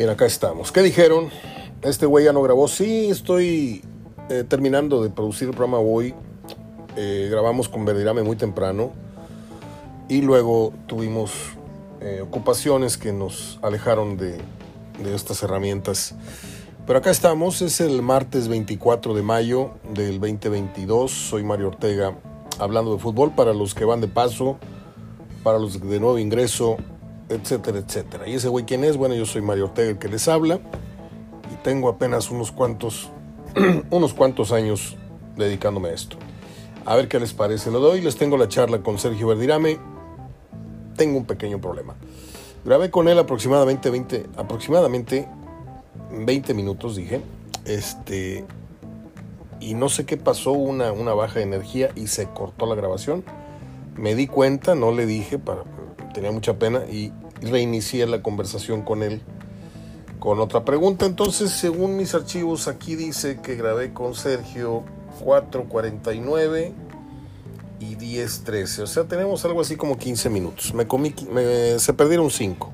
Bien, acá estamos. ¿Qué dijeron? Este güey ya no grabó. Sí, estoy eh, terminando de producir el programa hoy. Eh, grabamos con Verdirame muy temprano. Y luego tuvimos eh, ocupaciones que nos alejaron de estas herramientas. Pero acá estamos, es el martes 24 de mayo del 2022. Soy Mario Ortega hablando de fútbol para los que van de paso, para los de nuevo ingreso, etcétera, etcétera. ¿Y ese güey quién es? Bueno, yo soy Mario Ortega el que les habla y tengo apenas unos cuantos, unos cuantos años dedicándome a esto. A ver qué les parece. Lo doy, les tengo la charla con Sergio Verdirame. Tengo un pequeño problema. Grabé con él aproximadamente 20, aproximadamente 20 minutos, dije. Este, y no sé qué pasó, una, una baja de energía y se cortó la grabación. Me di cuenta, no le dije, para, tenía mucha pena y reinicié la conversación con él con otra pregunta. Entonces, según mis archivos, aquí dice que grabé con Sergio 4.49 y 10.13. O sea, tenemos algo así como 15 minutos. Me comí, me, se perdieron 5.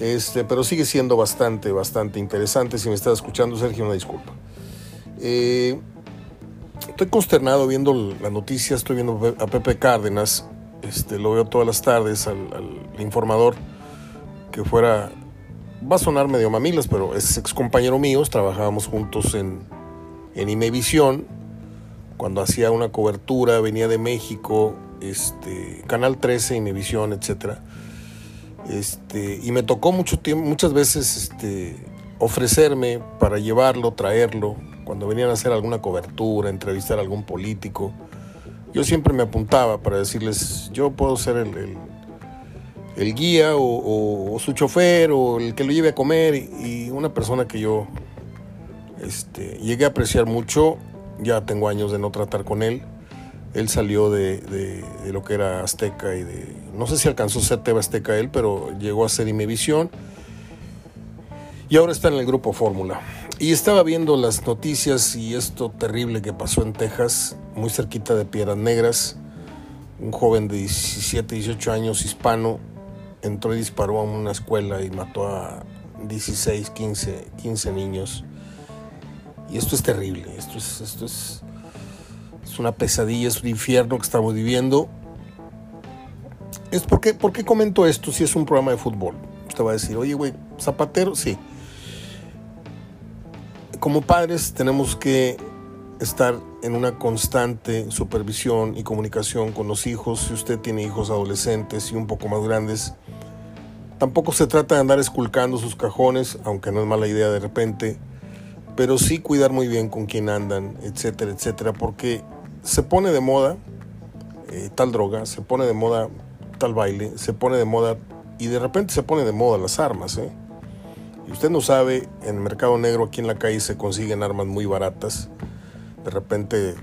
Este, pero sigue siendo bastante, bastante interesante. Si me estás escuchando, Sergio, una disculpa. Eh, estoy consternado viendo la noticia, estoy viendo a Pepe Cárdenas, este, lo veo todas las tardes al, informador, que fuera, va a sonar medio mamilas, pero es ex compañero mío, trabajábamos juntos en, en Imevisión, cuando hacía una cobertura, venía de México, este, Canal 13, Imevisión, etc. Este, y me tocó mucho tiempo, muchas veces este, ofrecerme para llevarlo, traerlo, cuando venían a hacer alguna cobertura, entrevistar a algún político. Yo siempre me apuntaba para decirles, yo puedo ser el, el, guía o, su chofer o el que lo lleve a comer y, una persona que yo este, llegué a apreciar mucho, ya tengo años de no tratar con él. Él salió de, de, lo que era Azteca y de, no sé si alcanzó a ser TV Azteca él, pero llegó a ser Imevisión y ahora está en el grupo Fórmula. Y estaba viendo las noticias y esto terrible que pasó en Texas, muy cerquita de Piedras Negras. Un joven de 17, 18 años, hispano, entró y disparó a una escuela y mató a 16, 15, 15 niños. Y esto es terrible, esto es, esto es, es una pesadilla, es un infierno que estamos viviendo. Es porque, ¿Por qué comento esto si es un programa de fútbol? Usted va a decir, oye, güey, Zapatero, sí como padres tenemos que estar en una constante supervisión y comunicación con los hijos. Si usted tiene hijos adolescentes y un poco más grandes, tampoco se trata de andar esculcando sus cajones, aunque no es mala idea de repente, pero sí cuidar muy bien con quién andan, etcétera, etcétera, porque se pone de moda eh, tal droga, se pone de moda tal baile, se pone de moda y de repente se pone de moda las armas, ¿eh? Usted no sabe, en el mercado negro aquí en la calle se consiguen armas muy baratas. De repente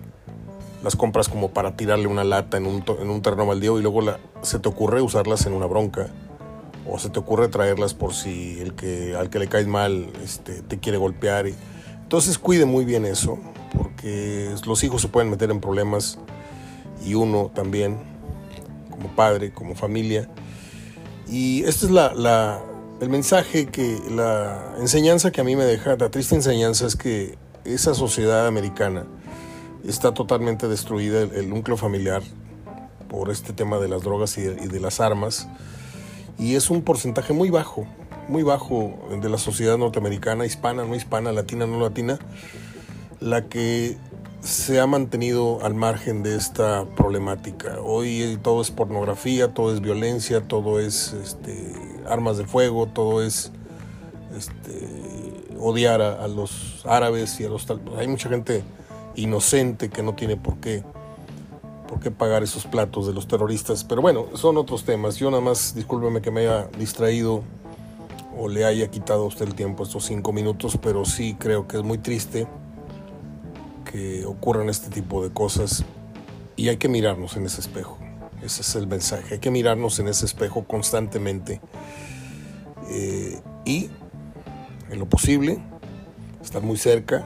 las compras como para tirarle una lata en un, en un terreno baldío y luego se te ocurre usarlas en una bronca. O se te ocurre traerlas por si el que, al que le caes mal este, te quiere golpear. Entonces cuide muy bien eso, porque los hijos se pueden meter en problemas y uno también, como padre, como familia. Y esta es la el mensaje que, la enseñanza que a mí me deja, la triste enseñanza es que esa sociedad americana está totalmente destruida, el, núcleo familiar, por este tema de las drogas y de, las armas. Y es un porcentaje muy bajo, muy bajo de la sociedad norteamericana, hispana, no hispana, latina, no latina, la que se ha mantenido al margen de esta problemática. Hoy todo es pornografía, todo es violencia, todo es este, armas de fuego, todo es este, odiar a, los árabes y a los tal. Hay mucha gente inocente que no tiene por qué, por qué pagar esos platos de los terroristas. Pero bueno, son otros temas. Yo nada más, discúlpeme que me haya distraído o le haya quitado a usted el tiempo estos cinco minutos, pero sí creo que es muy triste que ocurran este tipo de cosas y hay que mirarnos en ese espejo. Ese es el mensaje. Hay que mirarnos en ese espejo constantemente eh, y, en lo posible, estar muy cerca,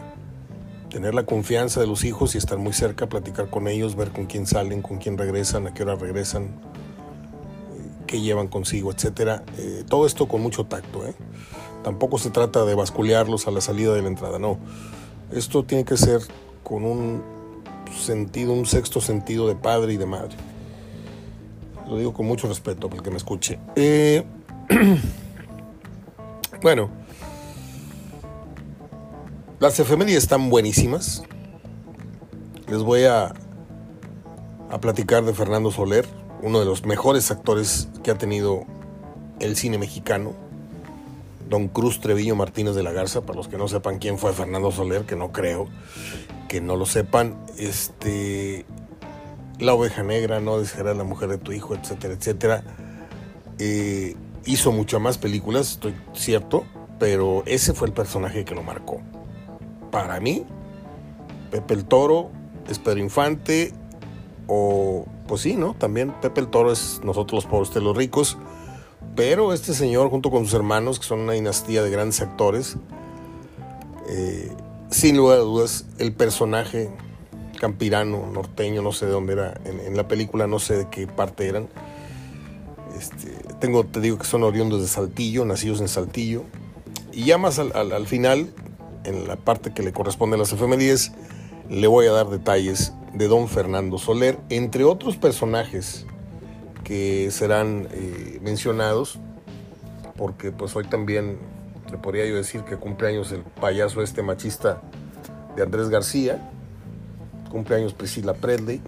tener la confianza de los hijos y estar muy cerca, platicar con ellos, ver con quién salen, con quién regresan, a qué hora regresan, eh, qué llevan consigo, etcétera. Eh, todo esto con mucho tacto. ¿eh? Tampoco se trata de basculearlos a la salida de la entrada, no. Esto tiene que ser con un sentido, un sexto sentido de padre y de madre. Lo digo con mucho respeto para el que me escuche. Eh, bueno, las efemérides están buenísimas. Les voy a, a platicar de Fernando Soler, uno de los mejores actores que ha tenido el cine mexicano. Don Cruz Trevillo Martínez de la Garza, para los que no sepan quién fue Fernando Soler, que no creo que no lo sepan, este, La oveja negra, no desearás la mujer de tu hijo, etcétera, etcétera. Eh, hizo muchas más películas, estoy cierto, pero ese fue el personaje que lo marcó. Para mí, Pepe el Toro es Pedro Infante, o pues sí, ¿no? También Pepe el Toro es nosotros los pobres de los ricos, pero este señor junto con sus hermanos, que son una dinastía de grandes actores, eh, sin lugar a dudas, el personaje campirano, norteño, no sé de dónde era, en, la película no sé de qué parte eran. Este, tengo, te digo que son oriundos de Saltillo, nacidos en Saltillo. Y ya más al, final, en la parte que le corresponde a las efemérides, le voy a dar detalles de don Fernando Soler, entre otros personajes que serán eh, mencionados, porque pues hoy también le podría yo decir que cumpleaños el payaso este machista de Andrés García, cumpleaños Priscila Presley,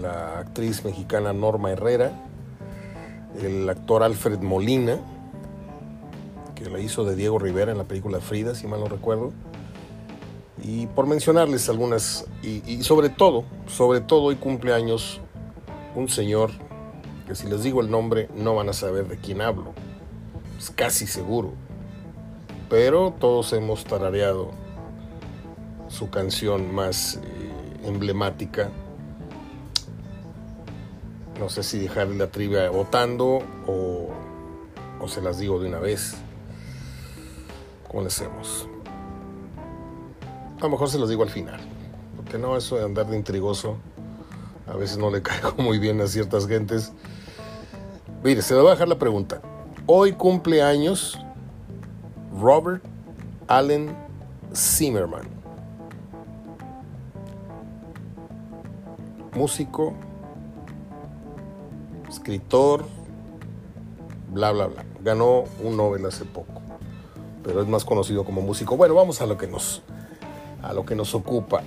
la actriz mexicana Norma Herrera, el actor Alfred Molina, que la hizo de Diego Rivera en la película Frida, si mal no recuerdo. Y por mencionarles algunas, y, y sobre todo, sobre todo hoy cumpleaños un señor que si les digo el nombre no van a saber de quién hablo. Es casi seguro. Pero todos hemos tarareado su canción más eh, emblemática. No sé si dejarle la trivia votando o, o se las digo de una vez. ¿Cómo le hacemos? A lo mejor se los digo al final. Porque no, eso de andar de intrigoso a veces no le caigo muy bien a ciertas gentes. Mire, se va a dejar la pregunta. Hoy cumple años Robert Allen Zimmerman. Músico, escritor, bla, bla, bla. Ganó un Nobel hace poco, pero es más conocido como músico. Bueno, vamos a lo que nos, a lo que nos ocupa.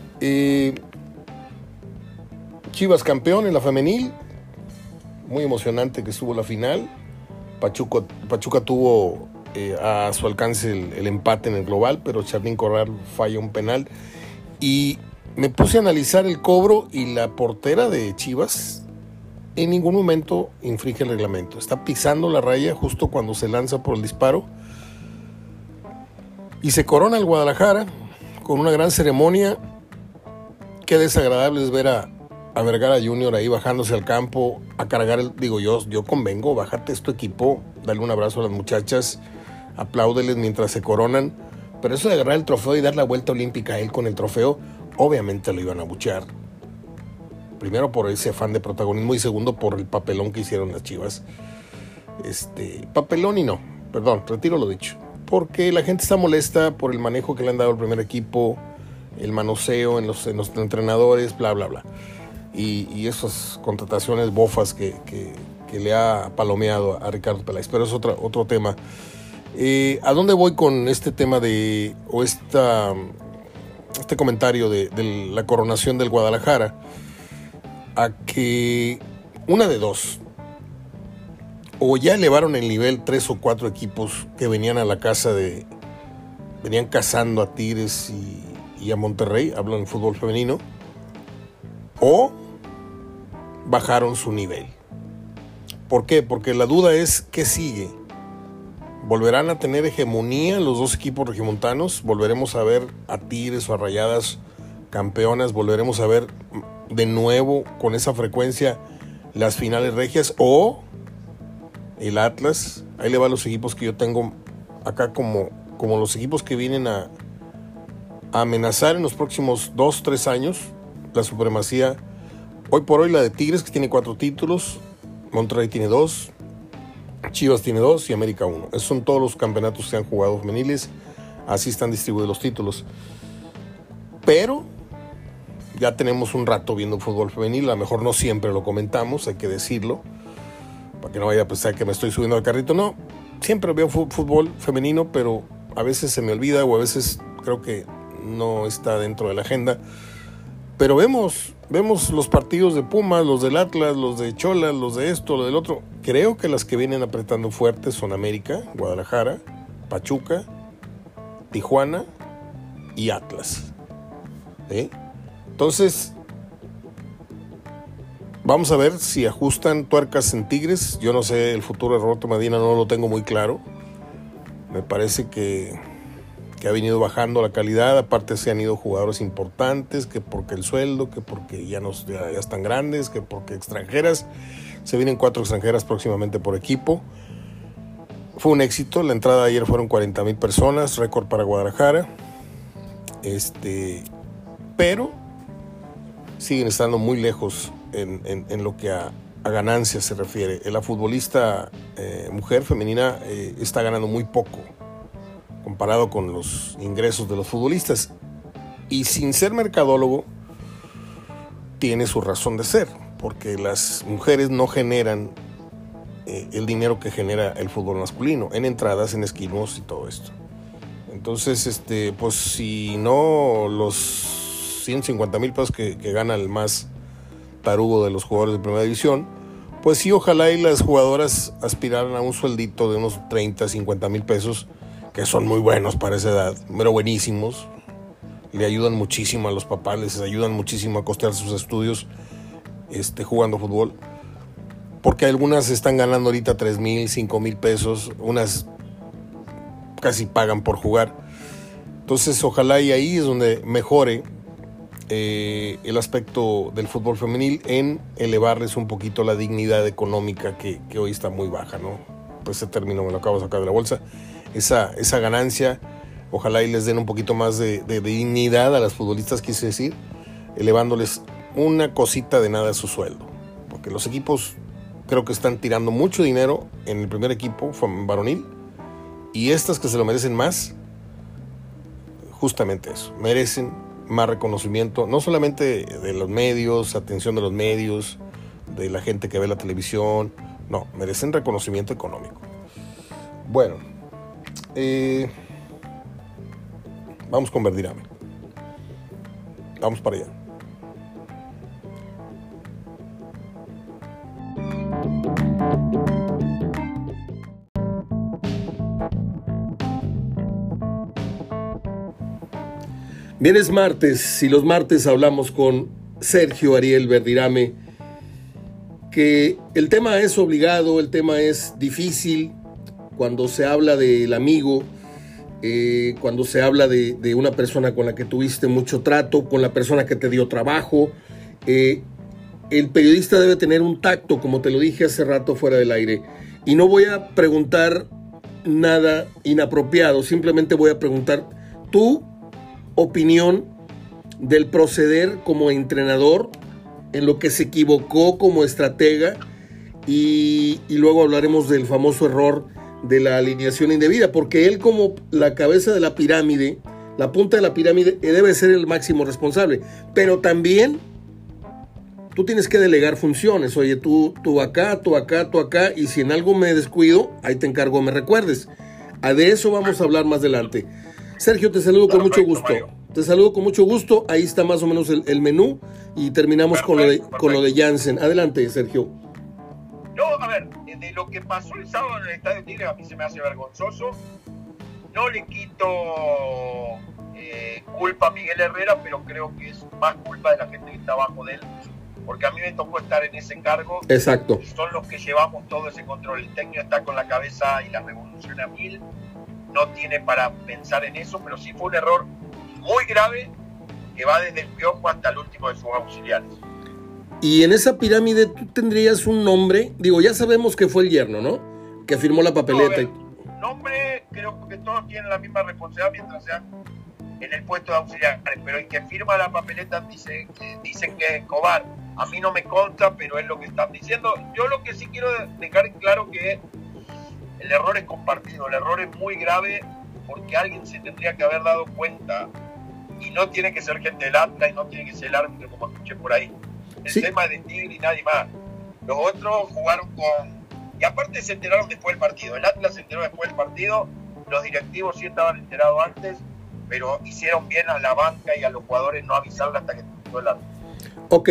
Chivas campeón en la femenil, muy emocionante que estuvo la final. Pachuca tuvo eh, a su alcance el, empate en el global, pero Charlín Corral falla un penal. Y me puse a analizar el cobro y la portera de Chivas en ningún momento infringe el reglamento. Está pisando la raya justo cuando se lanza por el disparo. Y se corona el Guadalajara con una gran ceremonia. Qué desagradable es ver a, a Vergara Junior ahí bajándose al campo a cargar el. Digo, yo, yo convengo, bájate esto equipo, dale un abrazo a las muchachas, apláudeles mientras se coronan. Pero eso de agarrar el trofeo y dar la vuelta olímpica a él con el trofeo, obviamente lo iban a buchear. Primero por ese afán de protagonismo y segundo por el papelón que hicieron las chivas. Este, papelón y no, perdón, retiro lo dicho. Porque la gente está molesta por el manejo que le han dado al primer equipo, el manoseo en los, en los entrenadores, bla, bla, bla y, esas contrataciones bofas que, le ha palomeado a Ricardo Peláez. Pero es otro, otro tema. Eh, ¿A dónde voy con este tema de, o esta, este comentario de, la coronación del Guadalajara? A que una de dos, o ya elevaron el nivel tres o cuatro equipos que venían a la casa de, venían cazando a Tigres y, y a Monterrey, hablo en fútbol femenino, o bajaron su nivel. ¿Por qué? Porque la duda es qué sigue. ¿Volverán a tener hegemonía los dos equipos regimontanos? ¿Volveremos a ver a Tigres o a Rayadas campeonas? ¿Volveremos a ver de nuevo con esa frecuencia las finales regias? ¿O el Atlas? Ahí le va los equipos que yo tengo acá como, como los equipos que vienen a, a amenazar en los próximos dos, tres años la supremacía Hoy por hoy la de Tigres, que tiene cuatro títulos, Monterrey tiene dos, Chivas tiene dos y América uno. Esos son todos los campeonatos que han jugado femeniles. Así están distribuidos los títulos. Pero ya tenemos un rato viendo fútbol femenil. A lo mejor no siempre lo comentamos, hay que decirlo. Para que no vaya a pensar que me estoy subiendo al carrito. No, siempre veo fútbol femenino, pero a veces se me olvida o a veces creo que no está dentro de la agenda. Pero vemos, vemos los partidos de Pumas, los del Atlas, los de Cholas, los de esto, lo del otro. Creo que las que vienen apretando fuerte son América, Guadalajara, Pachuca, Tijuana y Atlas. Entonces, vamos a ver si ajustan tuercas en Tigres. Yo no sé, el futuro de Roberto Medina no lo tengo muy claro. Me parece que que ha venido bajando la calidad, aparte se han ido jugadores importantes, que porque el sueldo, que porque ya, no, ya, están grandes, que porque extranjeras, se vienen cuatro extranjeras próximamente por equipo. Fue un éxito, la entrada de ayer fueron 40 mil personas, récord para Guadalajara, este, pero siguen estando muy lejos en, lo que a, ganancias se refiere. La futbolista eh, mujer femenina eh, está ganando muy poco comparado con los ingresos de los futbolistas. Y sin ser mercadólogo, tiene su razón de ser, porque las mujeres no generan eh, el dinero que genera el fútbol masculino, en entradas, en esquinos y todo esto. Entonces, este, pues si no los 150 mil pesos que, que, gana el más tarugo de los jugadores de primera división, pues sí, ojalá y las jugadoras aspiraran a un sueldito de unos 30, 50 mil pesos que son muy buenos para esa edad, pero buenísimos. Le ayudan muchísimo a los papás, les ayudan muchísimo a costear sus estudios este, jugando fútbol. Porque algunas están ganando ahorita 3 mil, 5 mil pesos, unas casi pagan por jugar. Entonces ojalá y ahí es donde mejore eh, el aspecto del fútbol femenil en elevarles un poquito la dignidad económica que, que hoy está muy baja, ¿no? Pues ese término me lo acabo de sacar de la bolsa esa, esa ganancia. Ojalá y les den un poquito más de, dignidad a las futbolistas, quise decir, elevándoles una cosita de nada a su sueldo. Porque los equipos creo que están tirando mucho dinero en el primer equipo varonil y estas que se lo merecen más, justamente eso, merecen más reconocimiento, no solamente de los medios, atención de los medios, de la gente que ve la televisión, no, merecen reconocimiento económico. Bueno, eh, vamos con Verdirame. Vamos para allá. Bien, es martes y los martes hablamos con Sergio Ariel Verdirame, que el tema es obligado, el tema es difícil, cuando se habla del amigo, eh, cuando se habla de, una persona con la que tuviste mucho trato, con la persona que te dio trabajo. Eh, el periodista debe tener un tacto, como te lo dije hace rato fuera del aire. Y no voy a preguntar nada inapropiado, simplemente voy a preguntar tu opinión del proceder como entrenador, en lo que se equivocó como estratega y, y luego hablaremos del famoso error de la alineación indebida, porque él como la cabeza de la pirámide, la punta de la pirámide, debe ser el máximo responsable. Pero también tú tienes que delegar funciones. Oye, tú, tú acá, tú acá, tú acá, y si en algo me descuido, ahí te encargo, me recuerdes. De eso vamos a hablar más adelante. Sergio, te saludo con mucho gusto. Te saludo con mucho gusto. Ahí está más o menos el, menú y terminamos con lo, de, con lo de Jansen. Adelante, Sergio. No, a ver, de lo que pasó el sábado en el Estadio Tigre a mí se me hace vergonzoso. No le quito eh, culpa a Miguel Herrera, pero creo que es más culpa de la gente que está abajo de él. Porque a mí me tocó estar en ese cargo. Exacto. Son los que llevamos todo ese control. El técnico está con la cabeza y la revolución a mil. No tiene para pensar en eso, pero sí fue un error muy grave que va desde el piojo hasta el último de sus auxiliares. Y en esa pirámide tú tendrías un nombre, digo, ya sabemos que fue el yerno, ¿no? Que firmó la papeleta. No, nombre, creo que todos tienen la misma responsabilidad mientras sean en el puesto de auxiliar, pero el que firma la papeleta dice, dicen que es Escobar. A mí no me consta, pero es lo que están diciendo. Yo lo que sí quiero dejar claro que el error es compartido, el error es muy grave porque alguien se tendría que haber dado cuenta y no tiene que ser gente del Atlas y no tiene que ser el árbitro como escuché por ahí. El tema es de Tigre y nadie más. Los otros jugaron con... Y aparte se enteraron después del partido. El Atlas se enteró después del partido, los directivos sí estaban enterados antes, pero hicieron bien a la banca y a los jugadores no avisarle hasta que el árbitro. Ok,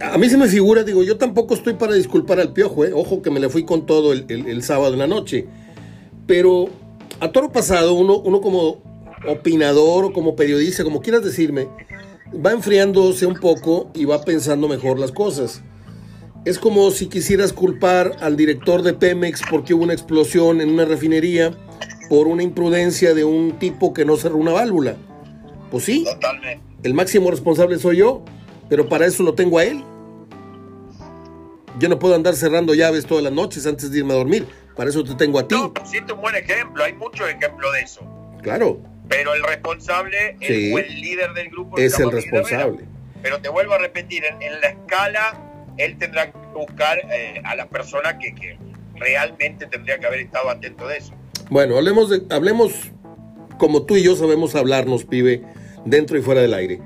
a mí se me figura, digo, yo tampoco estoy para disculpar al piojo, ¿eh? ojo que me le fui con todo el, sábado en la noche. Pero a toro pasado, uno, uno como opinador o como periodista, como quieras decirme, va enfriándose un poco y va pensando mejor las cosas. Es como si quisieras culpar al director de Pemex porque hubo una explosión en una refinería por una imprudencia de un tipo que no cerró una válvula. Pues sí, Totalmente. el máximo responsable soy yo pero para eso lo tengo a él. Yo no puedo andar cerrando llaves todas las noches antes de irme a dormir. Para eso te tengo a ti. No, pusiste un buen ejemplo. Hay muchos ejemplos de eso. Claro. Pero el responsable, el, el líder del grupo, es el responsable. Pero te vuelvo a repetir, en, la escala, él tendrá que buscar eh, a la persona que, que, realmente tendría que haber estado atento de eso. Bueno, hablemos, de, hablemos como tú y yo sabemos hablarnos, pibe, dentro y fuera del aire.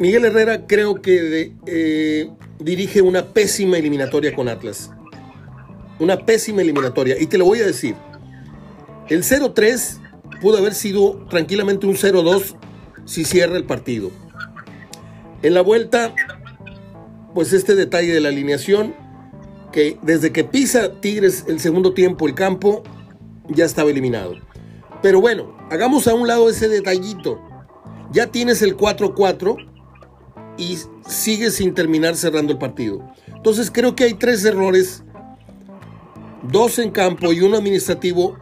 Miguel Herrera creo que eh, dirige una pésima eliminatoria con Atlas. Una pésima eliminatoria. Y te lo voy a decir. El 0-3 pudo haber sido tranquilamente un 0-2 si cierra el partido. En la vuelta, pues este detalle de la alineación, que desde que pisa Tigres el segundo tiempo el campo, ya estaba eliminado. Pero bueno, hagamos a un lado ese detallito. Ya tienes el 4-4 y sigue sin terminar cerrando el partido. Entonces creo que hay tres errores, dos en campo y uno administrativo,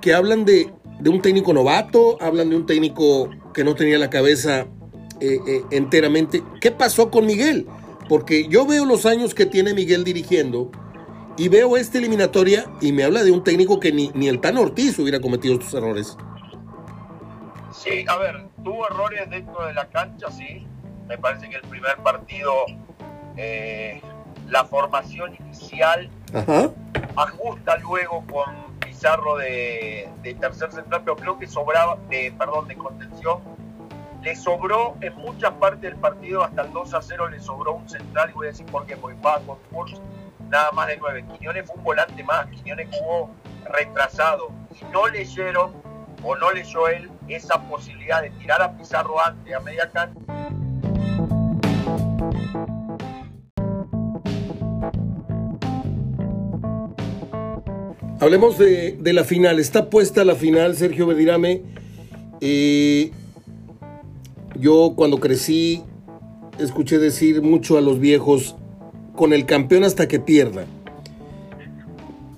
que hablan de, un técnico novato, hablan de un técnico que no tenía la cabeza eh, eh, enteramente. ¿Qué pasó con Miguel? Porque yo veo los años que tiene Miguel dirigiendo y veo esta eliminatoria y me habla de un técnico que ni, ni el Tan Ortiz hubiera cometido estos errores. Sí, a ver, tuvo errores dentro de la cancha, sí, me parece que el primer partido, eh, la formación inicial ajusta luego con Pizarro de, tercer central, pero creo que sobraba, de, perdón, de contención. Le sobró en muchas partes del partido, hasta el 2 a 0 le sobró un central, y voy a decir por qué, porque va con Force nada más de 9. Quiñones fue un volante más, Quiñones jugó retrasado y no leyeron o no leyó él esa posibilidad de tirar a Pizarro antes, a media cancha. Hablemos de, la final. Está puesta la final, Sergio Bedirame. Eh, yo cuando crecí escuché decir mucho a los viejos, con el campeón hasta que pierda.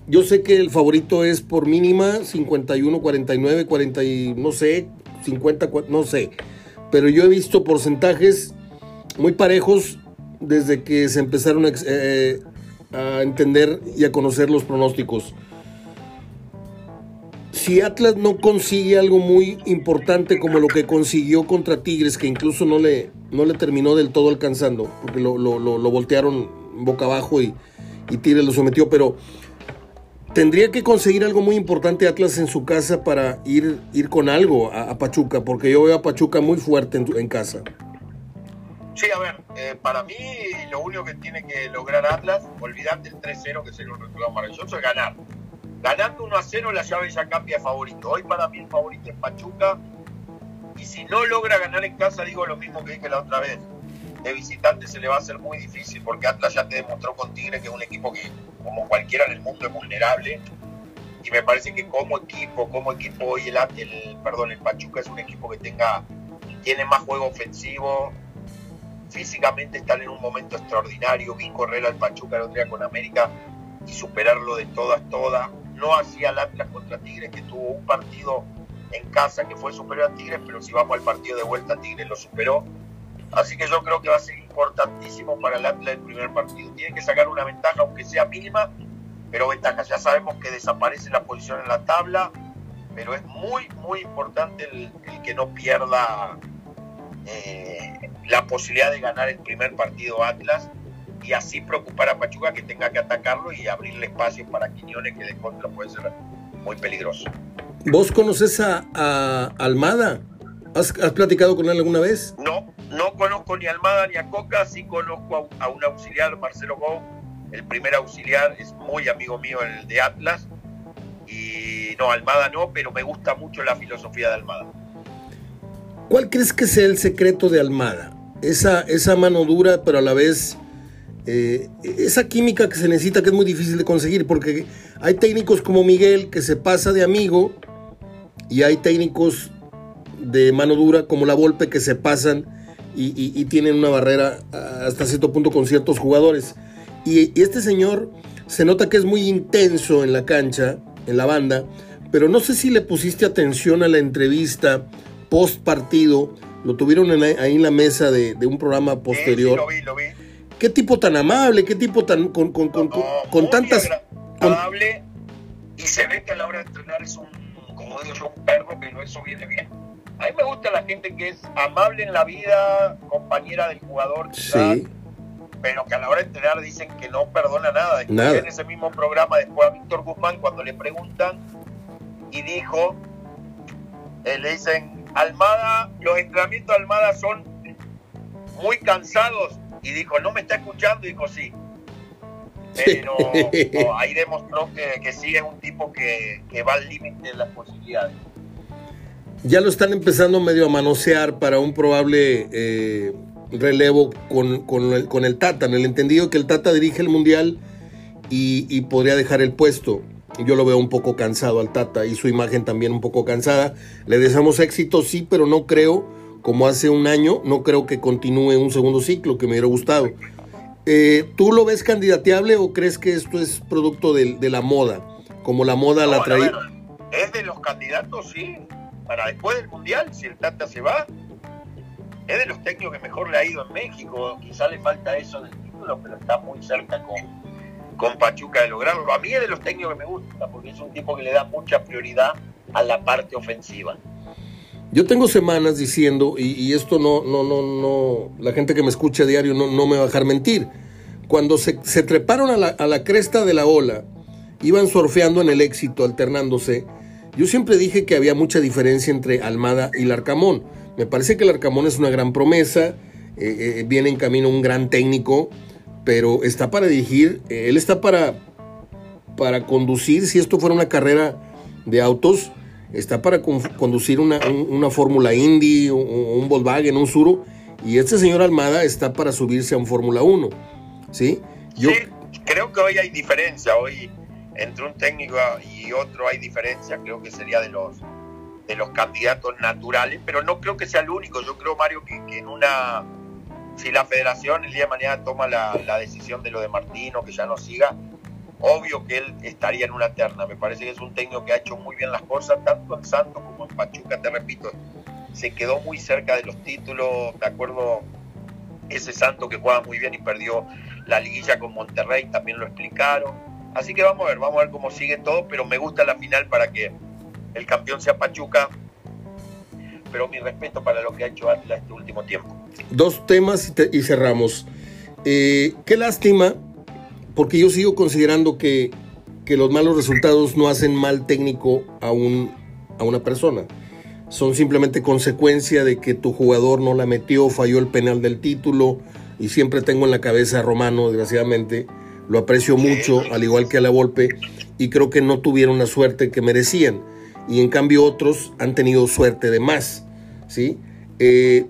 Yo sé que el favorito es por mínima 51, 49, 40, no sé, 50, no sé. Pero yo he visto porcentajes muy parejos desde que se empezaron a, eh, a entender y a conocer los pronósticos si Atlas no consigue algo muy importante como lo que consiguió contra Tigres, que incluso no le, no le terminó del todo alcanzando, porque lo, voltearon boca abajo y, Tigres lo sometió, pero tendría que conseguir algo muy importante Atlas en su casa para ir, ir con algo a, Pachuca, porque yo veo a Pachuca muy fuerte en, casa. Sí, a ver, eh, para mí lo único que tiene que lograr Atlas, olvidarte el 3-0 que sería un resultado maravilloso, es ganar Ganando 1 a 0 la llave ya cambia de favorito. Hoy para mí el favorito es Pachuca. Y si no logra ganar en casa, digo lo mismo que dije la otra vez. De visitante se le va a hacer muy difícil porque Atlas ya te demostró con Tigre que es un equipo que, como cualquiera en el mundo, es vulnerable. Y me parece que como equipo, como equipo hoy el, el, perdón, el Pachuca es un equipo que tenga, tiene más juego ofensivo. Físicamente están en un momento extraordinario. Vi correr al Pachuca el otro día con América y superarlo de todas, todas no hacía el Atlas contra Tigres, que tuvo un partido en casa que fue superior a Tigres, pero si vamos al partido de vuelta, Tigres lo superó. Así que yo creo que va a ser importantísimo para el Atlas el primer partido. Tiene que sacar una ventaja, aunque sea mínima, pero ventaja. Ya sabemos que desaparece la posición en la tabla, pero es muy, muy importante el, que no pierda eh, la posibilidad de ganar el primer partido Atlas y así preocupar a Pachuca que tenga que atacarlo y abrirle espacio para Quiñones que de contra puede ser muy peligroso. ¿Vos conoces a, Almada? ¿Has, platicado con él alguna vez? No, no conozco ni a Almada ni a Coca, sí conozco a, un auxiliar, Marcelo Go, el primer auxiliar, es muy amigo mío el de Atlas, y no, Almada no, pero me gusta mucho la filosofía de Almada. ¿Cuál crees que sea el secreto de Almada? Esa, esa mano dura, pero a la vez eh, esa química que se necesita que es muy difícil de conseguir, porque hay técnicos como Miguel que se pasa de amigo y hay técnicos de mano dura como la Volpe que se pasan y, tienen una barrera hasta cierto punto con ciertos jugadores. Y, este señor se nota que es muy intenso en la cancha, en la banda, pero no sé si le pusiste atención a la entrevista post partido, lo tuvieron ahí en la mesa de, un programa posterior. lo vi, lo vi. Qué tipo tan amable, qué tipo tan con, con, con, con tantas... Agradable y se ve que a la hora de entrenar es un como digo yo, un perro que no eso viene bien. A mí me gusta la gente que es amable en la vida, compañera del jugador, sí. pero que a la hora de entrenar dicen que no perdona nada. nada. En ese mismo programa después a Víctor Guzmán cuando le preguntan y dijo, eh, le dicen, Almada, los entrenamientos de Almada son muy cansados. Y dijo, no me está escuchando, y dijo, sí. Pero ahí demostró que, sí es un tipo que, va al límite de las posibilidades. Ya lo están empezando medio a manosear para un probable eh, relevo con, con, el, Tata, en el entendido que el Tata dirige el Mundial y, podría dejar el puesto. Yo lo veo un poco cansado al Tata y su imagen también un poco cansada. Le deseamos éxito, sí, pero no creo, como hace un año, no creo que continúe un segundo ciclo que me hubiera gustado. Eh, ¿Tú lo ves candidateable o crees que esto es producto de, la moda? Como la moda la trae. Es de los candidatos, sí, para después del Mundial, si el Tata se va. Es de los técnicos que mejor le ha ido en México. Quizá le falta eso del título, pero está muy cerca con, con Pachuca de lograrlo. A mí es de los técnicos que me gusta, porque es un tipo que le da mucha prioridad a la parte ofensiva. Yo tengo semanas diciendo, y, esto no, no, no, no, la gente que me escucha diario no, no me va a dejar mentir. Cuando se, treparon a la, a la, cresta de la ola, iban surfeando en el éxito, alternándose. Yo siempre dije que había mucha diferencia entre Almada y Larcamón. Me parece que Larcamón es una gran promesa, eh, eh, viene en camino un gran técnico, pero está para dirigir, eh, él está para, para conducir, si esto fuera una carrera de autos, está para conducir una, Fórmula Indy, un, un, Volkswagen, un Suro, y este señor Almada está para subirse a un Fórmula 1. ¿sí? Yo... creo que hoy hay diferencia, hoy entre un técnico y otro hay diferencia, creo que sería de los de los candidatos naturales, pero no creo que sea el único. Yo creo, Mario, que, en una si la federación el día de mañana toma la, la decisión de lo de Martino, que ya no siga, obvio que él estaría en una terna. Me parece que es un técnico que ha hecho muy bien las cosas, tanto en Santos como en Pachuca, te repito, se quedó muy cerca de los títulos. Me acuerdo ese Santos que juega muy bien y perdió la liguilla con Monterrey, también lo explicaron. Así que vamos a ver, vamos a ver cómo sigue todo, pero me gusta la final para que el campeón sea Pachuca. Pero mi respeto para lo que ha hecho Atlas este último tiempo. Dos temas y, cerramos. Eh, qué lástima porque yo sigo considerando que, los malos resultados no hacen mal técnico a, un, a una persona. Son simplemente consecuencia de que tu jugador no la metió, falló el penal del título. Y siempre tengo en la cabeza a Romano, desgraciadamente. Lo aprecio mucho, al igual que a la Volpe. Y creo que no tuvieron la suerte que merecían. Y en cambio otros han tenido suerte de más. ¿sí? Eh,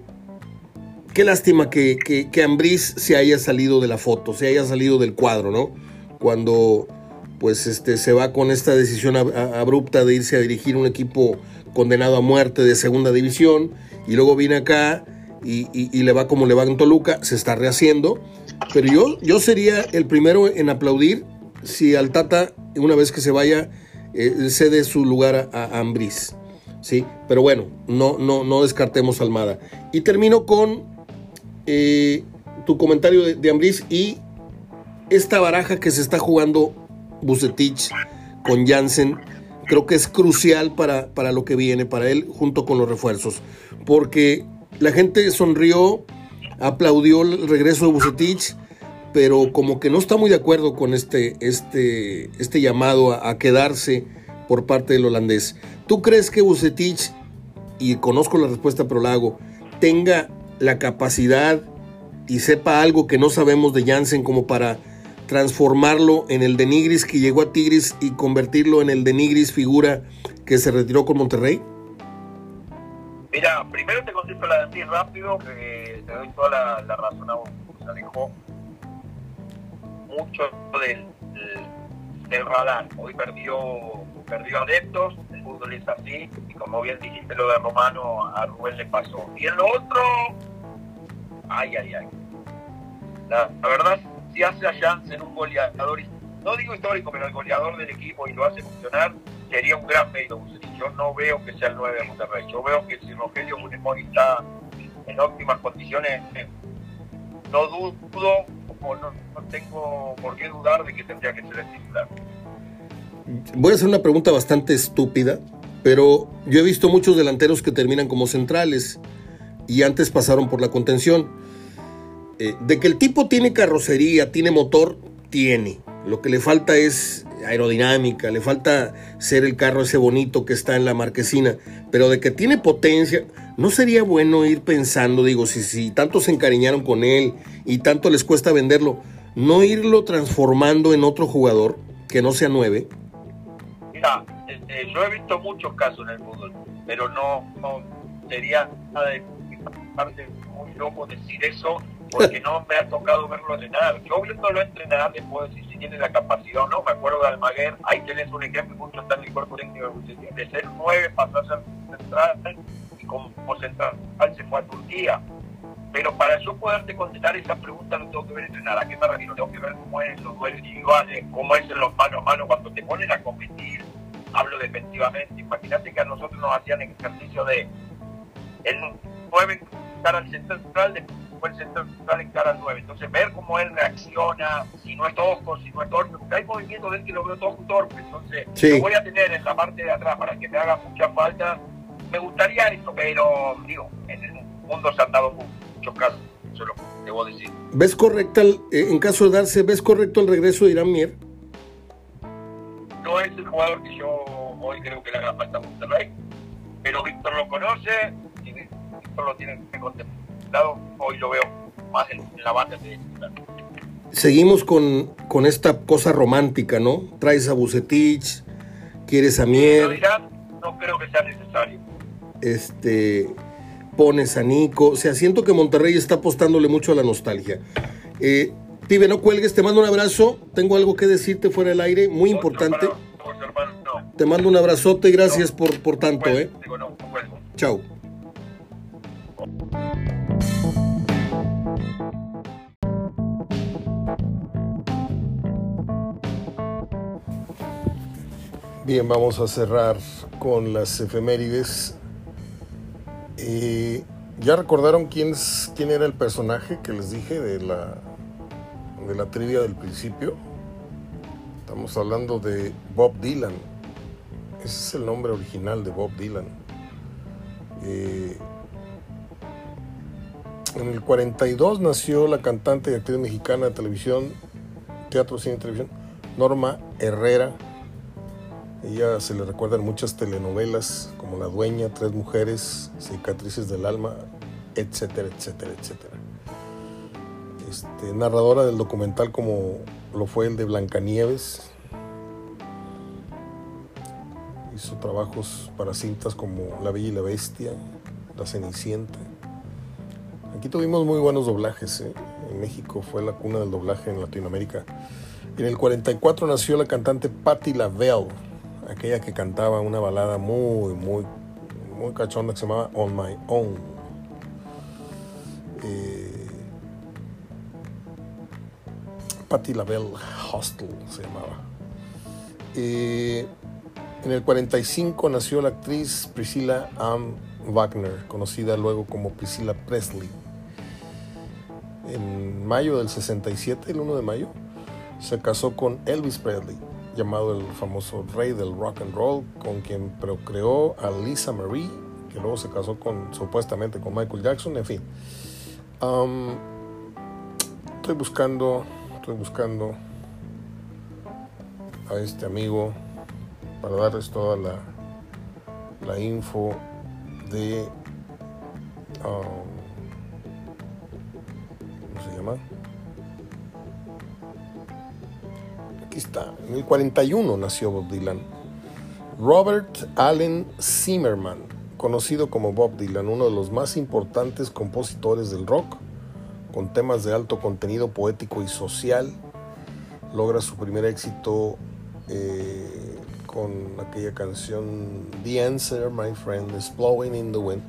qué lástima que, que, que se haya salido de la foto, se haya salido del cuadro, ¿no? Cuando pues este, se va con esta decisión abrupta de irse a dirigir un equipo condenado a muerte de segunda división y luego viene acá y, le va como le va en Toluca, se está rehaciendo. Pero yo, yo sería el primero en aplaudir si al Tata, una vez que se vaya, eh, cede su lugar a, a Ambriz. ¿sí? Pero bueno, no, no, no descartemos Almada. Y termino con eh, tu comentario de, de y esta baraja que se está jugando Bucetich con Jansen, creo que es crucial para, para lo que viene para él junto con los refuerzos. Porque la gente sonrió, aplaudió el regreso de Bucetich, pero como que no está muy de acuerdo con este, este, este llamado a, quedarse por parte del holandés. ¿Tú crees que Bucetich, y conozco la respuesta pero la hago, tenga la capacidad y sepa algo que no sabemos de Jansen como para transformarlo en el de Nigris que llegó a Tigris y convertirlo en el de Nigris figura que se retiró con Monterrey? Mira, primero te contesto la de ti rápido, que te doy toda la, razón a vos. Se alejó mucho del, del, radar. Hoy perdió, perdió adeptos, el fútbol es así, y como bien dijiste lo de Romano, a Rubén le pasó. Y en lo otro, ay, ay, ay. La, verdad, si hace a Janssen un goleador, no digo histórico, pero el goleador del equipo y lo hace funcionar, sería un gran mérito yo no veo que sea el 9 de Monterrey. Yo veo que si Rogelio Funemori está en óptimas condiciones, no dudo o no, tengo por qué dudar de que tendría que ser el titular. Voy a hacer una pregunta bastante estúpida, pero yo he visto muchos delanteros que terminan como centrales y antes pasaron por la contención. Eh, de que el tipo tiene carrocería, tiene motor, tiene. Lo que le falta es aerodinámica, le falta ser el carro ese bonito que está en la marquesina, pero de que tiene potencia, ¿no sería bueno ir pensando, digo, si, si tanto se encariñaron con él y tanto les cuesta venderlo, no irlo transformando en otro jugador que no sea nueve? Mira, este, yo he visto muchos casos en el fútbol, pero no, no sería de parte muy loco decir eso porque no me ha tocado verlo entrenar. Yo viéndolo entrenar, le puedo decir si tiene la capacidad o no. Me acuerdo de Almaguer, ahí tenés un ejemplo, mucho está en el cuerpo técnico de ser nueve, pasó a ser central y como central se fue a Turquía. Pero para yo poderte contestar esa pregunta no tengo que ver entrenar. ¿A qué me refiero? Tengo que ver cómo es los duelos individuales, cómo es en los mano a mano cuando te ponen a competir. Hablo defensivamente. Imagínate que a nosotros nos hacían ejercicio de 9 estar al central, de el central en cara al 9. Entonces, ver cómo él reacciona, si no es tosco, si no es torpe, porque hay movimientos de él que lo veo tosco torpe. Entonces, lo voy a tener en la parte de atrás para que me haga mucha falta. Me gustaría eso, pero digo, en el mundo se han dado muchos casos, eso lo debo decir. ¿Ves correcto, eh, en caso de darse, ves correcto el regreso de Irán Mier? No es el jugador que yo hoy creo que le haga falta a Monterrey, pero Víctor lo conoce Víctor lo tiene que contemplar hoy lo veo más en, la banda de Seguimos con, con, esta cosa romántica, ¿no? Traes a Bucetich, quieres a Mier. no creo que sea necesario. Este, pones a Nico. O sea, siento que Monterrey está apostándole mucho a la nostalgia. Eh, pibe, no cuelgues, te mando un abrazo. Tengo algo que decirte fuera del aire, muy importante. Te mando un abrazote y gracias por, por tanto, ¿eh? Chao. Bien, vamos a cerrar con las efemérides. ¿Ya recordaron quién, quién era el personaje que les dije de la, de la trivia del principio? Estamos hablando de Bob Dylan. Ese es el nombre original de Bob Dylan. Eh, en el 42 nació la cantante y actriz mexicana de televisión, teatro, cine y televisión, Norma Herrera ella se le recuerda en muchas telenovelas como La Dueña, Tres Mujeres, Cicatrices del Alma, etcétera, etcétera, etcétera. Este, narradora del documental como lo fue el de Blancanieves. Hizo trabajos para cintas como La Bella y la Bestia, La Cenicienta. Aquí tuvimos muy buenos doblajes. ¿eh? En México fue la cuna del doblaje en Latinoamérica. En el 44 nació la cantante Patti LaBelle aquella que cantaba una balada muy, muy, muy cachonda que se llamaba On My Own. Eh, Patti LaBelle Hostel se llamaba. Eh, en el 45 nació la actriz Priscilla Ann Wagner, conocida luego como Priscilla Presley. En mayo del 67, el 1 de mayo, se casó con Elvis Presley llamado el famoso rey del rock and roll, con quien procreó a Lisa Marie, que luego se casó con supuestamente con Michael Jackson, en fin. estoy buscando Estoy buscando a este amigo para darles toda la, la info de... Um, ¿Cómo se llama? Aquí está. En el 41 nació Bob Dylan. Robert Allen Zimmerman, conocido como Bob Dylan, uno de los más importantes compositores del rock, con temas de alto contenido poético y social, logra su primer éxito eh, con aquella canción The Answer, My Friend, is Blowing in the Wind.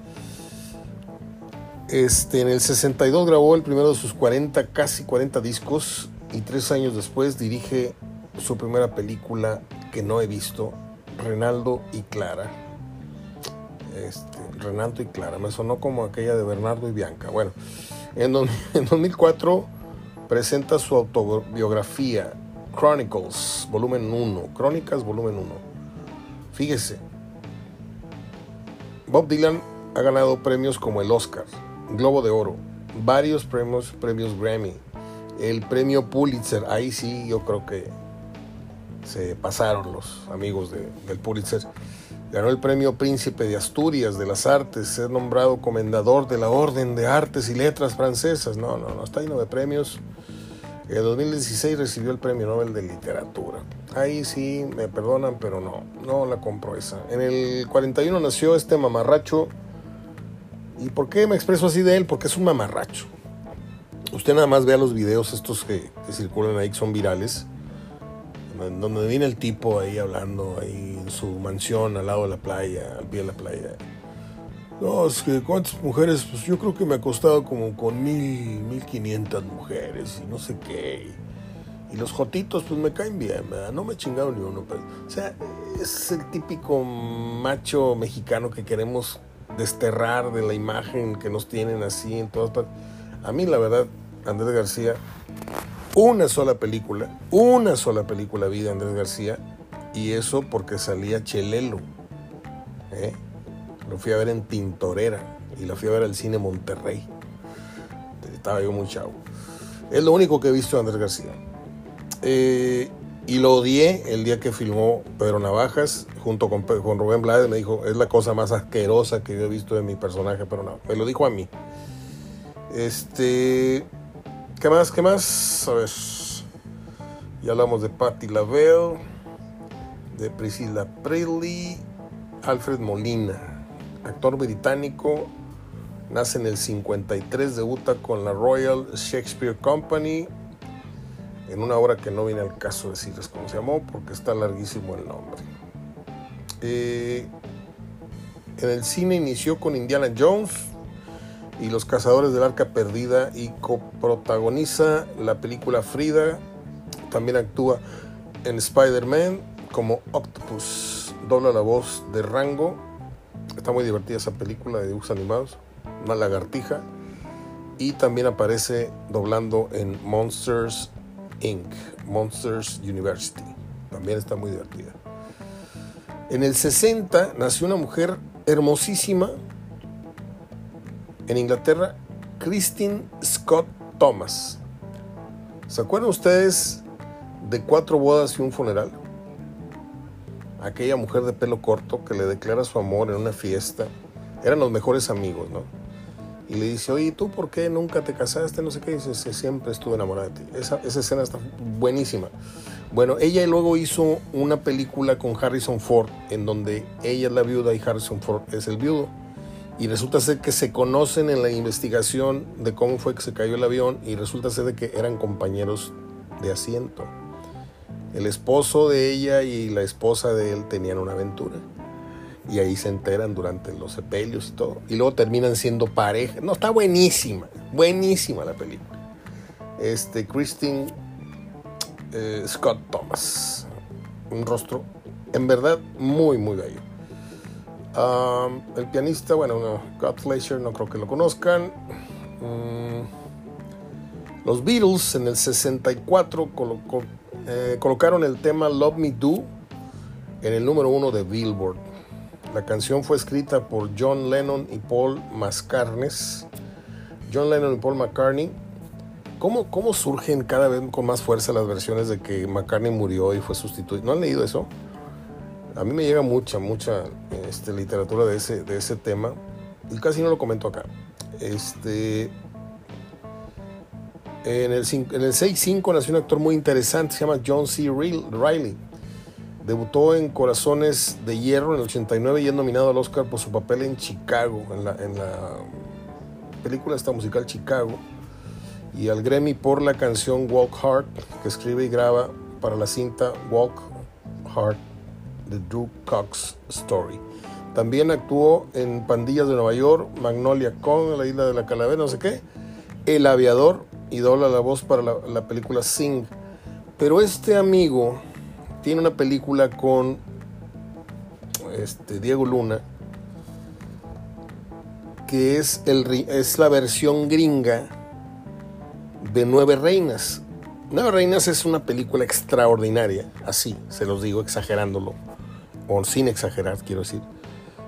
Este, en el 62 grabó el primero de sus 40, casi 40 discos y tres años después dirige su primera película que no he visto, Renaldo y Clara. Este, Renaldo y Clara, me sonó como aquella de Bernardo y Bianca. Bueno, en, en 2004 presenta su autobiografía Chronicles, volumen 1. Crónicas, volumen 1. Fíjese, Bob Dylan ha ganado premios como el Oscar, Globo de Oro, varios premios, premios Grammy, el premio Pulitzer. Ahí sí, yo creo que se pasaron los amigos del Pulitzer. Ganó el premio Príncipe de Asturias de las Artes, es nombrado comendador de la Orden de Artes y Letras Francesas. No, no, no, está lleno de premios. En 2016 recibió el Premio Nobel de Literatura. Ahí sí, me perdonan, pero no, no la compro esa. En el 41 nació este mamarracho. ¿Y por qué me expreso así de él? Porque es un mamarracho. Usted nada más vea los videos estos que, que circulan ahí, que son virales donde viene el tipo ahí hablando ahí en su mansión al lado de la playa, al pie de la playa. No, es que cuántas mujeres, pues yo creo que me ha costado como con mil, mil quinientas mujeres y no sé qué. Y, los jotitos pues me caen bien, ¿verdad? No me chingaron ni uno. Pero, o sea, es el típico macho mexicano que queremos desterrar de la imagen que nos tienen así en todas partes. A mí la verdad, Andrés García, una sola película, una sola película vi de Andrés García, y eso porque salía Chelelo. ¿eh? Lo fui a ver en Tintorera y lo fui a ver al cine Monterrey. Estaba yo muy chavo. Es lo único que he visto de Andrés García. Eh, y lo odié el día que filmó Pedro Navajas junto con, con Rubén Blades. Me dijo, es la cosa más asquerosa que yo he visto de mi personaje, pero no, me lo dijo a mí. Este, ¿Qué más? ¿Qué más? A ver. Ya hablamos de Patti LaBelle, de Priscilla Presley, Alfred Molina, actor británico, nace en el 53, debuta con la Royal Shakespeare Company, en una obra que no viene al caso decirles cómo se llamó, porque está larguísimo el nombre. Eh, en el cine inició con Indiana Jones, y Los Cazadores del Arca Perdida y coprotagoniza la película Frida. También actúa en Spider-Man como Octopus. Dobla la voz de Rango. Está muy divertida esa película de dibujos animados. Una lagartija. Y también aparece doblando en Monsters Inc. Monsters University. También está muy divertida. En el 60 nació una mujer hermosísima en Inglaterra, Christine Scott Thomas. ¿Se acuerdan ustedes de cuatro bodas y un funeral? Aquella mujer de pelo corto que le declara su amor en una fiesta. Eran los mejores amigos, ¿no? Y le dice, oye, ¿tú por qué nunca te casaste? No sé qué. dice, siempre estuve enamorada de ti. Esa, esa escena está buenísima. Bueno, ella luego hizo una película con Harrison Ford, en donde ella es la viuda y Harrison Ford es el viudo y resulta ser que se conocen en la investigación de cómo fue que se cayó el avión y resulta ser de que eran compañeros de asiento. El esposo de ella y la esposa de él tenían una aventura y ahí se enteran durante los sepelios y todo y luego terminan siendo pareja. No, está buenísima, buenísima la película. Este Christine eh, Scott Thomas, un rostro en verdad muy muy el pianista, bueno, no, God Fleischer, no creo que lo conozcan. Mm, los Beatles en el 64 eh, colocaron el tema Love Me Do en el número uno de Billboard. La canción fue escrita por John Lennon y Paul Mascarnes. John Lennon y Paul McCartney ¿Cómo, ¿Cómo surgen cada vez con más fuerza las versiones de que McCartney murió y fue sustituido? ¿No han leído eso? A mí me llega mucha, mucha este, literatura de ese, de ese tema y casi no lo comento acá. Este, en el, en el 6-5 nació un actor muy interesante, se llama John C. Riley. Debutó en Corazones de Hierro en el 89 y es nominado al Oscar por su papel en Chicago, en la, en la película esta musical Chicago, y al Grammy por la canción Walk Hard, que escribe y graba para la cinta Walk Hard, The Drew Cox Story. También actuó en Pandillas de Nueva York, Magnolia Con, La Isla de la Calavera, no sé qué, El Aviador, y dobla la voz para la, película Sing. Pero este amigo tiene una película con este, Diego Luna, que es, el, es la versión gringa de Nueve Reinas. Nueve Reinas es una película extraordinaria, así se los digo, exagerándolo, o sin exagerar, quiero decir.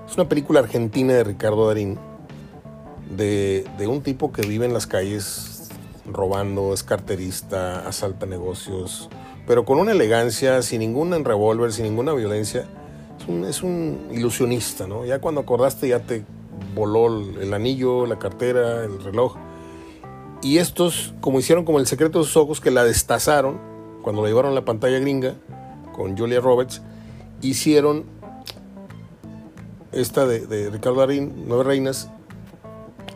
Es una película argentina de Ricardo Darín, de, de un tipo que vive en las calles robando, es carterista, asalta negocios, pero con una elegancia, sin ningún revólver, sin ninguna violencia. Es un, ilusionista, ¿no? Ya cuando acordaste ya te voló el anillo, la cartera, el reloj. Y estos, como hicieron como el secreto de sus ojos, que la destazaron cuando la llevaron a la pantalla gringa con Julia Roberts, hicieron esta de, de Ricardo Darín, Nueve Reinas,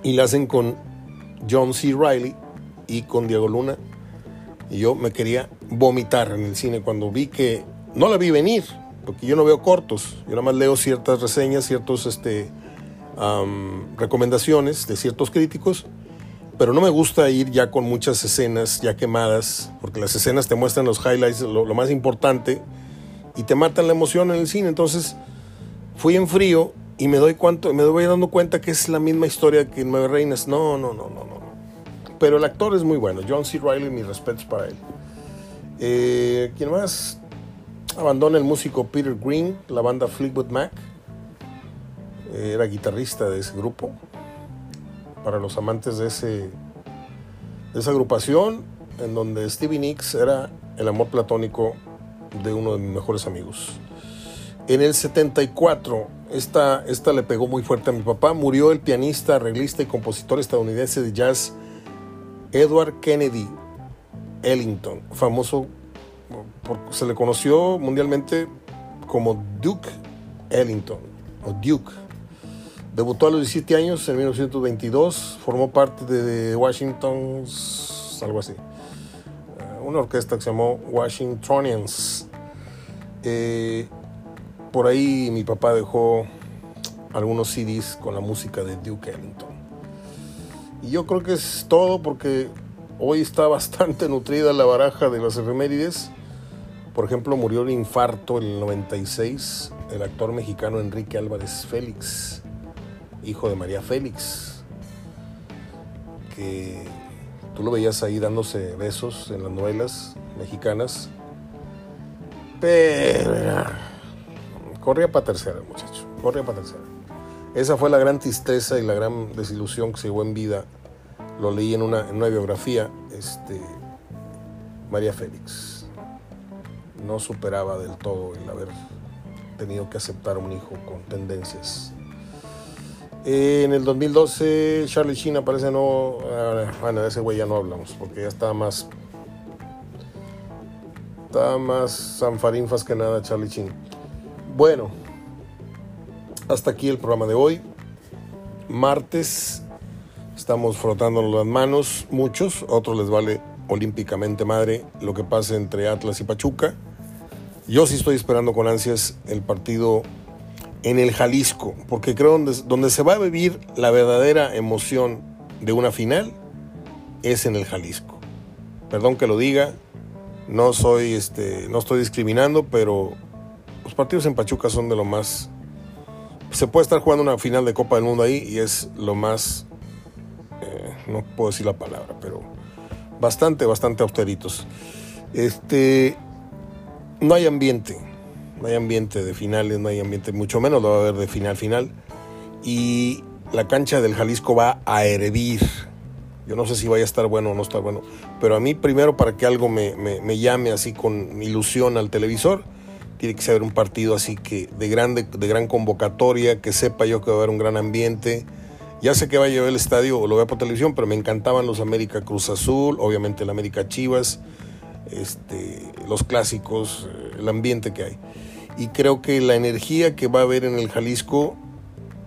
y la hacen con John C. Riley, y con Diego Luna. Y yo me quería vomitar en el cine cuando vi que no la vi venir, porque yo no veo cortos, yo nada más leo ciertas reseñas, ciertas este, recomendaciones de ciertos críticos, pero no me gusta ir ya con muchas escenas ya quemadas, porque las escenas te muestran los highlights, lo, lo más importante, y te matan la emoción en el cine. Entonces fui en frío y me doy, cuánto, me doy dando cuenta que es la misma historia que en Nueve Reinas. No, no, no, no, no. Pero el actor es muy bueno. John C. Riley, mis respetos para él. Eh, ¿Quién más? Abandona el músico Peter Green, la banda Fleetwood Mac. Eh, era guitarrista de ese grupo. Para los amantes de, ese, de esa agrupación, en donde Stevie Nicks era el amor platónico de uno de mis mejores amigos. En el 74, esta, esta le pegó muy fuerte a mi papá. Murió el pianista, arreglista y compositor estadounidense de jazz Edward Kennedy Ellington, famoso, se le conoció mundialmente como Duke Ellington, o Duke. Debutó a los 17 años en 1922, formó parte de Washington's, algo así, una orquesta que se llamó Washingtonians. Eh, por ahí mi papá dejó algunos CDs con la música de Duke Ellington. Y yo creo que es todo porque hoy está bastante nutrida la baraja de las efemérides. Por ejemplo, murió de infarto en el 96 el actor mexicano Enrique Álvarez Félix, hijo de María Félix, que tú lo veías ahí dándose besos en las novelas mexicanas. Pero corría para tercera, muchacho, corría para tercera. Esa fue la gran tristeza y la gran desilusión que se llevó en vida. Lo leí en una, biografía. Este, María Félix no superaba del todo el haber tenido que aceptar un hijo con tendencias. En el 2012, Charlie Sheen aparece no. Ah, bueno, de ese güey ya no hablamos porque ya estaba más. Estaba más sanfarinfas que nada, Charlie Sheen. Bueno, hasta aquí el programa de hoy. Martes estamos frotándonos las manos, muchos, otros les vale olímpicamente madre lo que pase entre Atlas y Pachuca. Yo sí estoy esperando con ansias el partido en el Jalisco, porque creo donde, donde se va a vivir la verdadera emoción de una final es en el Jalisco. Perdón que lo diga, no soy este, no estoy discriminando, pero los partidos en Pachuca son de lo más se puede estar jugando una final de Copa del Mundo ahí y es lo más, eh, no puedo decir la palabra, pero bastante, bastante austeritos. Este, no hay ambiente, no hay ambiente de finales, no hay ambiente, mucho menos lo va a haber de final final. Y la cancha del Jalisco va a hervir. Yo no sé si vaya a estar bueno o no estar bueno, pero a mí primero para que algo me, me, llame así con ilusión al televisor, tiene que ser un partido así que de, grande, de gran convocatoria, que sepa yo que va a haber un gran ambiente. Ya sé que va a llevar el estadio o lo veo por televisión, pero me encantaban los América Cruz Azul, obviamente el América Chivas, este, los clásicos, el ambiente que hay. Y creo que la energía que va a haber en el Jalisco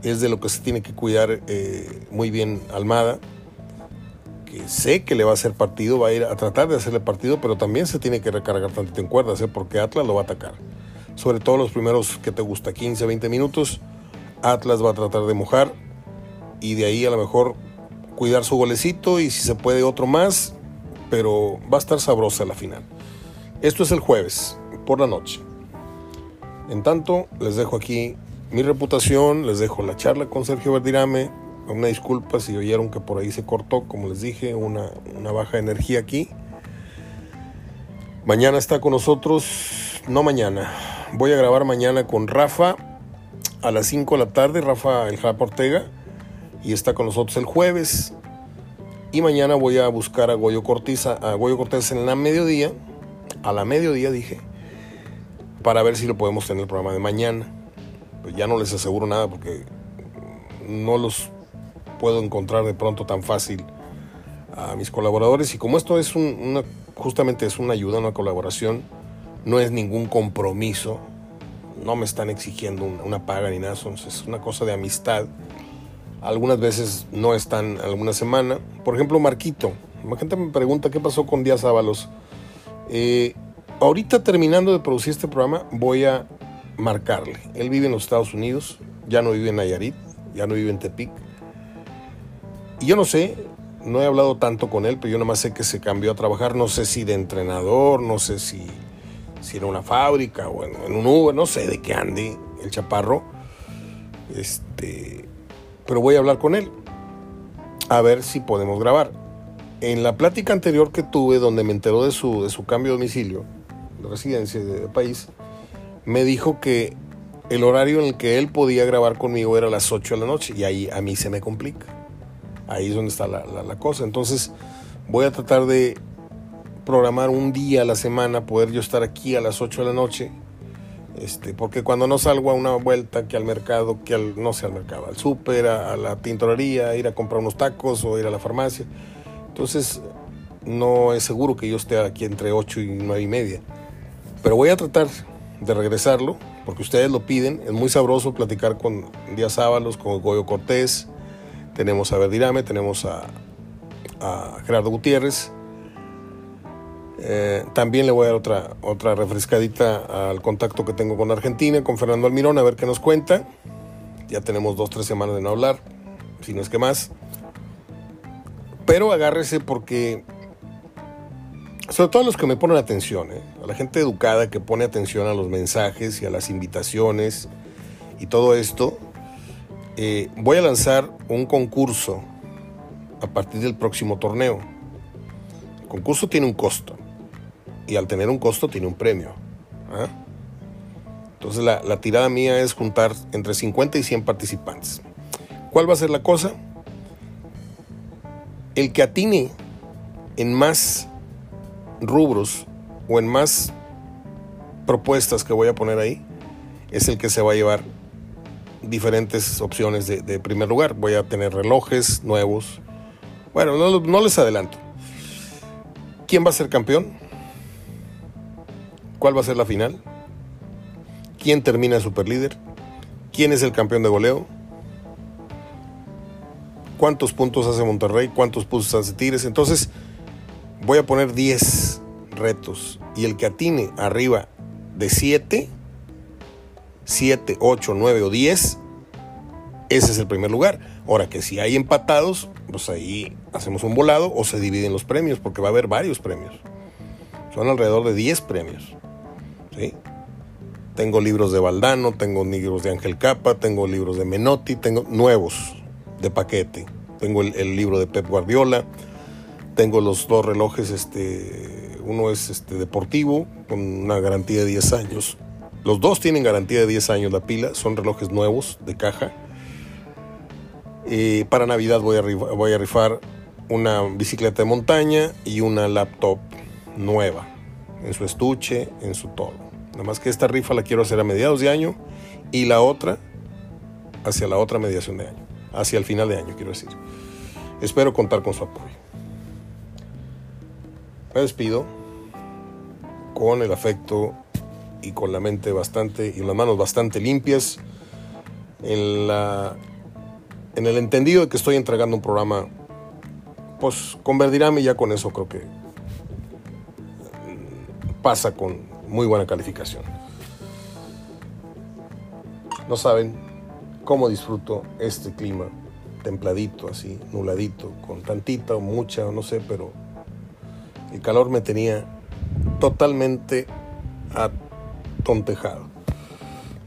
es de lo que se tiene que cuidar eh, muy bien Almada, que sé que le va a hacer partido, va a ir a tratar de hacerle partido, pero también se tiene que recargar tantito en cuerdas, ¿eh? porque Atlas lo va a atacar. Sobre todo los primeros que te gusta, 15, 20 minutos, Atlas va a tratar de mojar y de ahí a lo mejor cuidar su golecito y si se puede otro más, pero va a estar sabrosa la final. Esto es el jueves, por la noche. En tanto, les dejo aquí mi reputación, les dejo la charla con Sergio Verdirame. Una disculpa si oyeron que por ahí se cortó, como les dije, una, baja energía aquí. Mañana está con nosotros, no mañana, voy a grabar mañana con Rafa a las 5 de la tarde, Rafa El Japa Ortega, y está con nosotros el jueves. Y mañana voy a buscar a Goyo Cortés, a Goyo Cortés en la mediodía, a la mediodía dije, para ver si lo podemos tener el programa de mañana. Pues ya no les aseguro nada porque no los puedo encontrar de pronto tan fácil a mis colaboradores y como esto es una, justamente es una ayuda, una colaboración, no es ningún compromiso, no me están exigiendo una, paga ni nada, es una cosa de amistad. Algunas veces no están alguna semana. Por ejemplo, Marquito. La gente me pregunta qué pasó con Díaz Ábalos. Eh, ahorita terminando de producir este programa voy a marcarle. Él vive en los Estados Unidos, ya no vive en Nayarit, ya no vive en Tepic. Y yo no sé, no he hablado tanto con él, pero yo nomás sé que se cambió a trabajar, no sé si de entrenador, no sé si, si en una fábrica o en, en un Uber, no sé de qué ande el chaparro. Este, pero voy a hablar con él a ver si podemos grabar. En la plática anterior que tuve, donde me enteró de su, de su cambio de domicilio, de residencia, de país, me dijo que el horario en el que él podía grabar conmigo era a las 8 de la noche y ahí a mí se me complica. Ahí es donde está la, cosa. Entonces voy a tratar de programar un día a la semana, poder yo estar aquí a las 8 de la noche. Este, porque cuando no salgo a una vuelta que al mercado, que al, no sé al mercado, al súper, a, a, la tintorería, ir a comprar unos tacos o ir a la farmacia. Entonces no es seguro que yo esté aquí entre 8 y 9 y media. Pero voy a tratar de regresarlo, porque ustedes lo piden. Es muy sabroso platicar con Díaz Ábalos, con Goyo Cortés. Tenemos a Verdirame, tenemos a, Gerardo Gutiérrez. Eh, también le voy a dar otra, otra refrescadita al contacto que tengo con Argentina, con Fernando Almirón, a ver qué nos cuenta. Ya tenemos dos, tres semanas de no hablar, si no es que más. Pero agárrese porque sobre todo a los que me ponen atención, ¿eh? a la gente educada que pone atención a los mensajes y a las invitaciones y todo esto, eh, voy a lanzar un concurso a partir del próximo torneo. El concurso tiene un costo y al tener un costo tiene un premio. ¿ah? Entonces la, la tirada mía es juntar entre 50 y 100 participantes. ¿Cuál va a ser la cosa? El que atine en más rubros o en más propuestas que voy a poner ahí, es el que se va a llevar diferentes opciones de, primer lugar. Voy a tener relojes nuevos. Bueno, no, les adelanto. ¿Quién va a ser campeón? ¿Cuál va a ser la final? ¿Quién termina super líder? ¿Quién es el campeón de goleo? ¿Cuántos puntos hace Monterrey? ¿Cuántos puntos hace Tigres? Entonces, voy a poner 10 retos y el que atine arriba de 7, 7, 8, 9 o 10, ese es el primer lugar. Ahora que si hay empatados, pues ahí hacemos un volado o se dividen los premios, porque va a haber varios premios. Son alrededor de 10 premios. ¿sí? Tengo libros de Valdano, tengo libros de Ángel Capa, tengo libros de Menotti, tengo nuevos de paquete. Tengo el, el libro de Pep Guardiola, tengo los dos relojes, este, uno es este, deportivo con una garantía de 10 años. Los dos tienen garantía de 10 años la pila, son relojes nuevos de caja. para Navidad voy a, rifar, voy a rifar una bicicleta de montaña y una laptop nueva, en su estuche, en su todo. Nada más que esta rifa la quiero hacer a mediados de año y la otra hacia la otra mediación de año, hacia el final de año, quiero decir. Espero contar con su apoyo. Me despido con el afecto y con la mente bastante y las manos bastante limpias en la en el entendido de que estoy entregando un programa pues con Verdirame ya con eso creo que pasa con muy buena calificación. No saben cómo disfruto este clima templadito, así, nubladito, con tantita o mucha, no sé, pero el calor me tenía totalmente atontejado.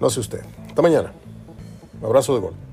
No sé usted. Hasta mañana. abrazo de gol.